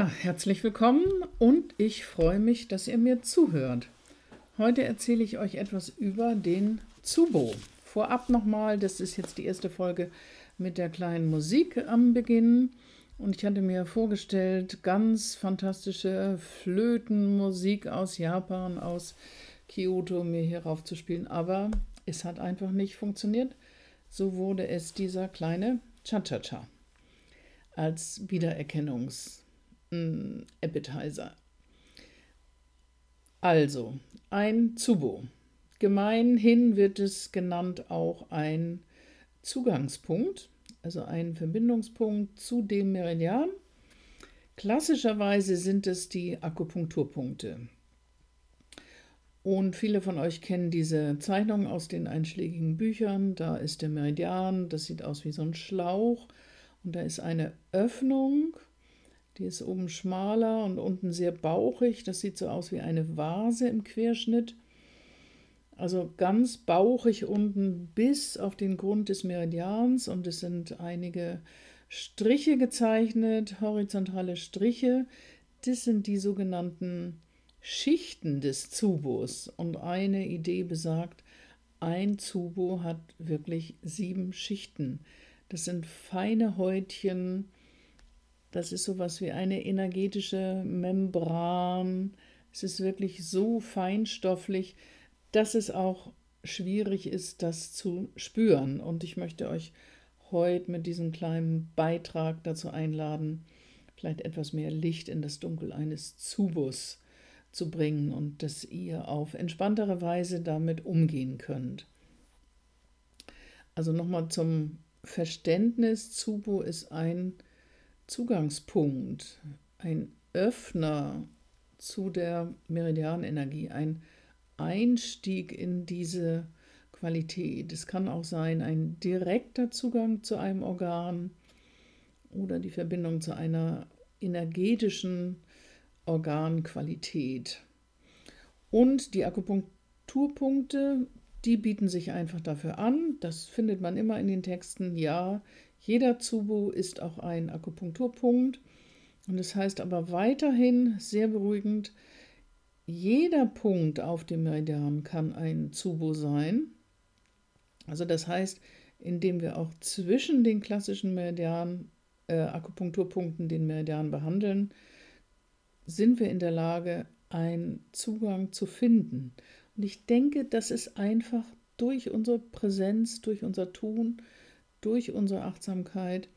Ja, herzlich willkommen und ich freue mich, dass ihr mir zuhört. Heute erzähle ich euch etwas über den Zubo. Vorab nochmal, das ist jetzt die erste Folge mit der kleinen Musik am Beginn. Und ich hatte mir vorgestellt, ganz fantastische Flötenmusik aus Japan, aus Kyoto, mir hierauf zu spielen. Aber es hat einfach nicht funktioniert. So wurde es dieser kleine Cha-Cha-Cha als Wiedererkennungs-Appetizer. Also, ein Zubo. Gemeinhin wird es genannt auch ein Zugangspunkt, also ein Verbindungspunkt zu dem Meridian. Klassischerweise sind es die Akupunkturpunkte. Und viele von euch kennen diese Zeichnung aus den einschlägigen Büchern. Da ist der Meridian, das sieht aus wie so ein Schlauch. Und da ist eine Öffnung, die ist oben schmaler und unten sehr bauchig. Das sieht so aus wie eine Vase im Querschnitt. Also ganz bauchig unten bis auf den Grund des Meridians und es sind einige Striche gezeichnet, horizontale Striche. Das sind die sogenannten Schichten des Zubos. Und eine Idee besagt, ein Zubo hat wirklich sieben Schichten. Das sind feine Häutchen, das ist sowas wie eine energetische Membran. Es ist wirklich so feinstofflich, dass es auch schwierig ist, das zu spüren. Und ich möchte euch heute mit diesem kleinen Beitrag dazu einladen, vielleicht etwas mehr Licht in das Dunkel eines Zubus zu bringen und dass ihr auf entspanntere Weise damit umgehen könnt. Also nochmal zum Verständnis, Zubo ist ein Zugangspunkt, ein Öffner zu der Meridianenergie, ein Einstieg in diese Qualität. Es kann auch sein ein direkter Zugang zu einem Organ oder die Verbindung zu einer energetischen Organqualität. Und die Akupunkturpunkte, die bieten sich einfach dafür an. Das findet man immer in den Texten. Ja, jeder Zubo ist auch ein Akupunkturpunkt. Und das heißt aber weiterhin sehr beruhigend, jeder Punkt auf dem Meridian kann ein Zubo sein. Also das heißt, indem wir auch zwischen den klassischen Meridian, äh, Akupunkturpunkten den Meridian behandeln, sind wir in der Lage, einen Zugang zu finden. Und ich denke, das ist einfach durch unsere Präsenz, durch unser Tun, durch unsere Achtsamkeit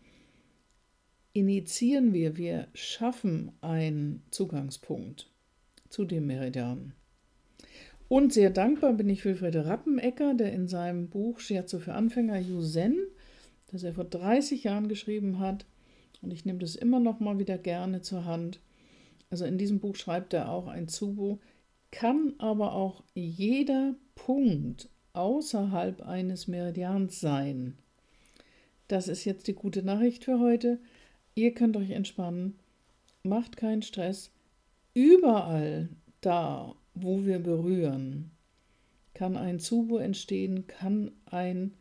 initiieren wir, wir schaffen einen Zugangspunkt zu dem Meridian. Und sehr dankbar bin ich Wilfried Rappenecker, der in seinem Buch Scherze für Anfänger Yuzen, das er vor 30 Jahren geschrieben hat, und ich nehme das immer noch mal wieder gerne zur Hand. Also in diesem Buch schreibt er auch ein Zubo, kann aber auch jeder Punkt außerhalb eines Meridians sein. Das ist jetzt die gute Nachricht für heute. Ihr könnt euch entspannen, macht keinen Stress. Überall da, wo wir berühren, kann ein Zubo entstehen, kann ein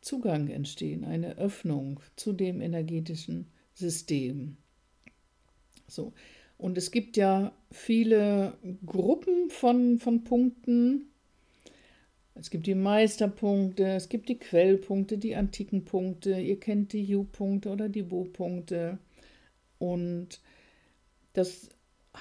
Zugang entstehen, eine Öffnung zu dem energetischen System. So. Und es gibt ja viele Gruppen von, von Punkten, es gibt die Meisterpunkte, es gibt die Quellpunkte, die antiken Punkte, ihr kennt die U-Punkte oder die Bo-Punkte. Und das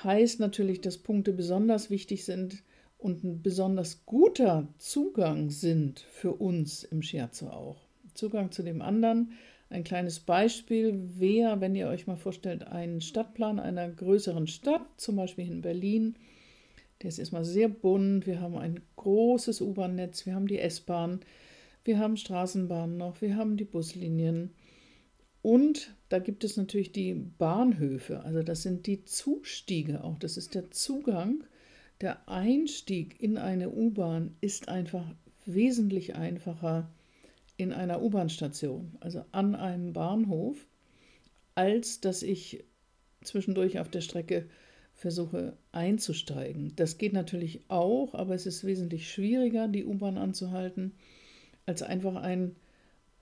heißt natürlich, dass Punkte besonders wichtig sind und ein besonders guter Zugang sind für uns im Scherzo auch. Zugang zu dem anderen. Ein kleines Beispiel wäre, wenn ihr euch mal vorstellt, einen Stadtplan einer größeren Stadt, zum Beispiel in Berlin, der ist erstmal sehr bunt. Wir haben ein großes U-Bahn-Netz, wir haben die S-Bahn, wir haben Straßenbahnen noch, wir haben die Buslinien. Und da gibt es natürlich die Bahnhöfe, also das sind die Zustiege auch. Das ist der Zugang. Der Einstieg in eine U-Bahn ist einfach wesentlich einfacher in einer U-Bahn-Station, also an einem Bahnhof, als dass ich zwischendurch auf der Strecke versuche einzusteigen. Das geht natürlich auch, aber es ist wesentlich schwieriger, die U-Bahn anzuhalten, als einfach einen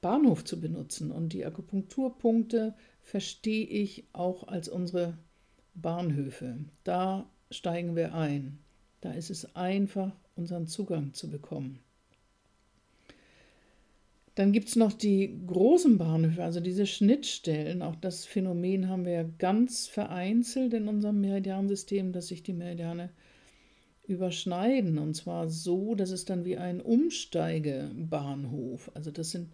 Bahnhof zu benutzen. Und die Akupunkturpunkte verstehe ich auch als unsere Bahnhöfe. Da steigen wir ein. Da ist es einfach, unseren Zugang zu bekommen. Dann gibt es noch die großen Bahnhöfe, also diese Schnittstellen. Auch das Phänomen haben wir ja ganz vereinzelt in unserem Meridiansystem, dass sich die Meridiane überschneiden. Und zwar so, dass es dann wie ein Umsteigebahnhof. Also das sind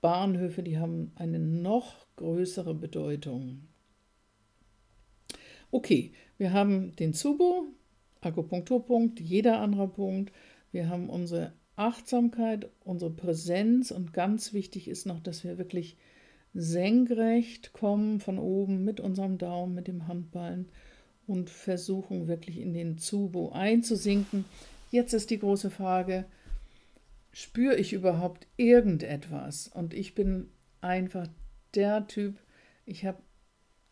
Bahnhöfe, die haben eine noch größere Bedeutung. Okay, wir haben den Zubo, Akupunkturpunkt, jeder andere Punkt. Wir haben unsere Achtsamkeit, unsere Präsenz und ganz wichtig ist noch, dass wir wirklich senkrecht kommen von oben mit unserem Daumen, mit dem Handballen und versuchen wirklich in den Zubo einzusinken. Jetzt ist die große Frage, spüre ich überhaupt irgendetwas? Und ich bin einfach der Typ, ich habe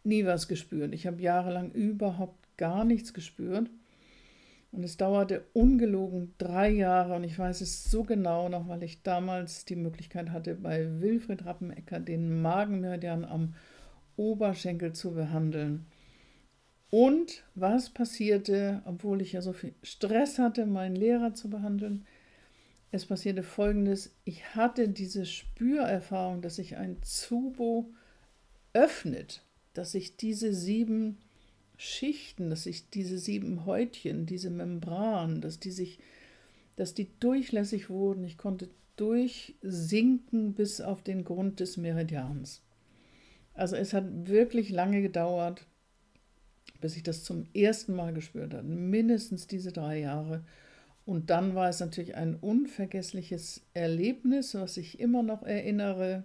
nie was gespürt. Ich habe jahrelang überhaupt gar nichts gespürt. Und es dauerte ungelogen drei Jahre und ich weiß es so genau noch, weil ich damals die Möglichkeit hatte, bei Wilfried Rappenecker den Magenmeridian am Oberschenkel zu behandeln. Und was passierte, obwohl ich ja so viel Stress hatte, meinen Lehrer zu behandeln? Es passierte folgendes: Ich hatte diese Spürerfahrung, dass sich ein Zubo öffnet, dass sich diese sieben Schichten, dass sich diese sieben Häutchen, diese Membran, dass die sich, dass die durchlässig wurden. Ich konnte durchsinken bis auf den Grund des Meridians. Also es hat wirklich lange gedauert, bis ich das zum ersten Mal gespürt habe. Mindestens diese drei Jahre. Und dann war es natürlich ein unvergessliches Erlebnis, was ich immer noch erinnere.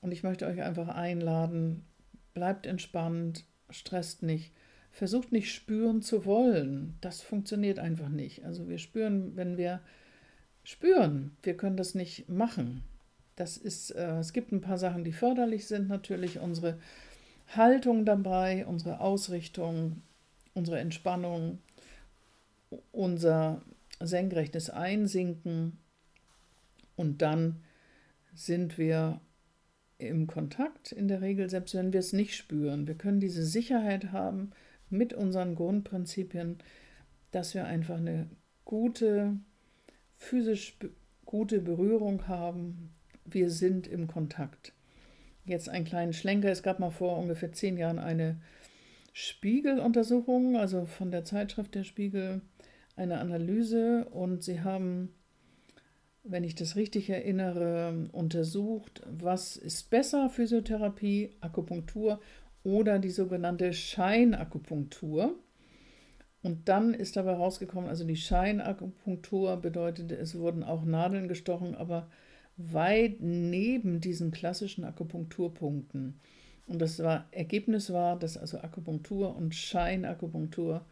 Und ich möchte euch einfach einladen, bleibt entspannt, stresst nicht. Versucht nicht spüren zu wollen. Das funktioniert einfach nicht. Also wir spüren, wenn wir spüren, wir können das nicht machen. Das ist, äh, es gibt ein paar Sachen, die förderlich sind, natürlich unsere Haltung dabei, unsere Ausrichtung, unsere Entspannung, unser senkrechtes Einsinken und dann sind wir im Kontakt in der Regel, selbst wenn wir es nicht spüren. Wir können diese Sicherheit haben mit unseren Grundprinzipien, dass wir einfach eine gute, physisch gute Berührung haben. Wir sind im Kontakt. Jetzt einen kleinen Schlenker. Es gab mal vor ungefähr zehn Jahren eine Spiegeluntersuchung, also von der Zeitschrift der Spiegel, eine Analyse und sie haben wenn ich das richtig erinnere, untersucht, was ist besser, Physiotherapie, Akupunktur oder die sogenannte Scheinakupunktur. Und dann ist dabei rausgekommen, also die Scheinakupunktur bedeutete, es wurden auch Nadeln gestochen, aber weit neben diesen klassischen Akupunkturpunkten. Und das war, Ergebnis war, dass also Akupunktur und Scheinakupunktur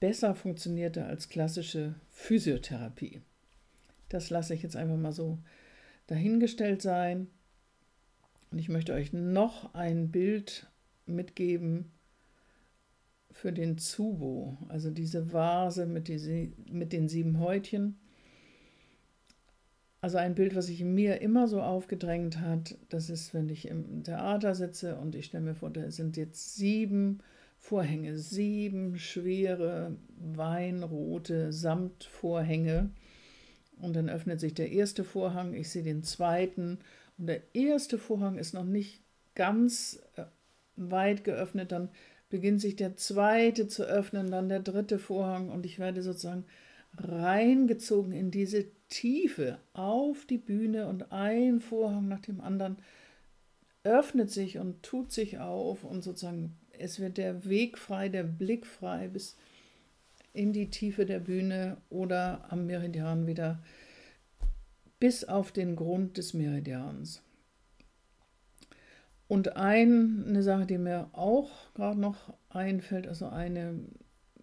besser funktionierte als klassische Physiotherapie. Das lasse ich jetzt einfach mal so dahingestellt sein. Und ich möchte euch noch ein Bild mitgeben für den Zubo, also diese Vase mit, die, mit den sieben Häutchen. Also ein Bild, was sich mir immer so aufgedrängt hat, das ist, wenn ich im Theater sitze und ich stelle mir vor, da sind jetzt sieben Vorhänge, sieben schwere weinrote Samtvorhänge und dann öffnet sich der erste Vorhang, ich sehe den zweiten. Und der erste Vorhang ist noch nicht ganz äh, weit geöffnet, dann beginnt sich der zweite zu öffnen, dann der dritte Vorhang. Und ich werde sozusagen reingezogen in diese Tiefe auf die Bühne. Und ein Vorhang nach dem anderen öffnet sich und tut sich auf. Und sozusagen es wird der Weg frei, der Blick frei bis in die Tiefe der Bühne oder am Meridian wieder bis auf den Grund des Meridians. Und ein, eine Sache, die mir auch gerade noch einfällt, also eine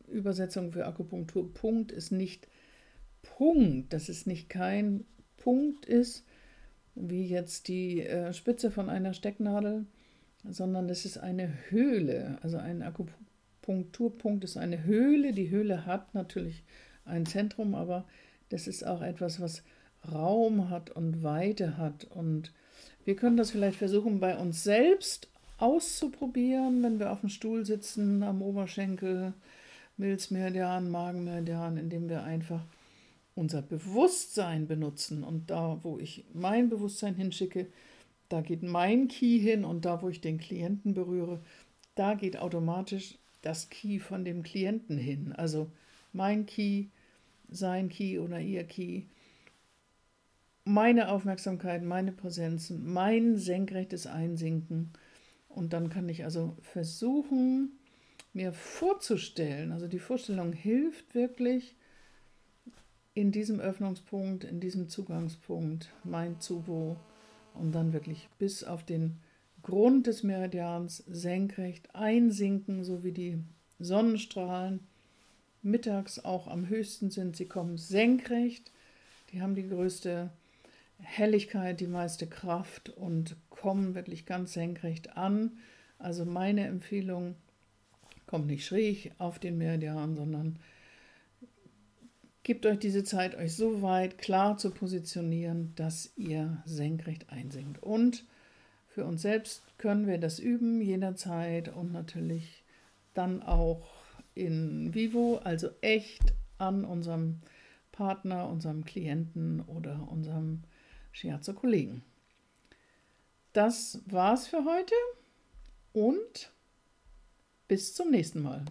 Übersetzung für Akupunktur, Punkt ist nicht Punkt, dass es nicht kein Punkt ist, wie jetzt die äh, Spitze von einer Stecknadel, sondern es ist eine Höhle, also ein Akupunktur Akupunkturpunkt ist eine Höhle. Die Höhle hat natürlich ein Zentrum, aber das ist auch etwas, was Raum hat und Weite hat. Und wir können das vielleicht versuchen, bei uns selbst auszuprobieren, wenn wir auf dem Stuhl sitzen, am Oberschenkel, Milzmeridian, Magenmeridian, indem wir einfach unser Bewusstsein benutzen. Und da, wo ich mein Bewusstsein hinschicke, da geht mein Key hin und da, wo ich den Klienten berühre, da geht automatisch das Key von dem Klienten hin. Also mein Key, sein Key oder ihr Key. Meine Aufmerksamkeit, meine Präsenz, mein senkrechtes Einsinken. Und dann kann ich also versuchen, mir vorzustellen, also die Vorstellung hilft wirklich, in diesem Öffnungspunkt, in diesem Zugangspunkt, mein Zubo, und dann wirklich bis auf den Grund des Meridians senkrecht einsinken, so wie die Sonnenstrahlen mittags auch am höchsten sind. Sie kommen senkrecht, die haben die größte Helligkeit, die meiste Kraft und kommen wirklich ganz senkrecht an. Also meine Empfehlung, kommt nicht schräg auf den Meridian, sondern Gebt euch diese Zeit, euch so weit klar zu positionieren, dass ihr senkrecht einsinkt. Und für uns selbst können wir das üben jederzeit und natürlich dann auch in vivo, also echt an unserem Partner, unserem Klienten oder unserem Shiatsu-Kollegen. Das war's für heute und bis zum nächsten Mal.